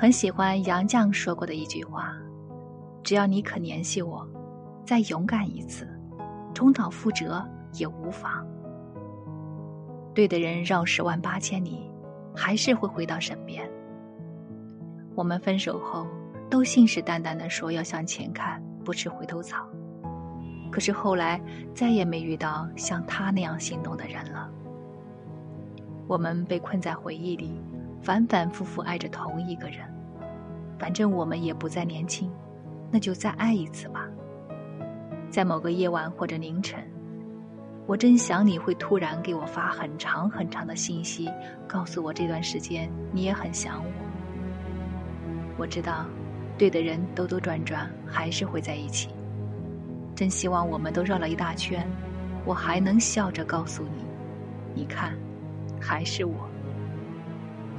很喜欢杨绛说过的一句话：“只要你肯联系我，再勇敢一次，重蹈覆辙也无妨。”对的人绕十万八千里，还是会回到身边。我们分手后，都信誓旦旦的说要向前看，不吃回头草。可是后来再也没遇到像他那样心动的人了。我们被困在回忆里，反反复复爱着同一个人。反正我们也不再年轻，那就再爱一次吧。在某个夜晚或者凌晨，我真想你会突然给我发很长很长的信息，告诉我这段时间你也很想我。我知道，对的人兜兜转转还是会在一起。真希望我们都绕了一大圈，我还能笑着告诉你，你看，还是我。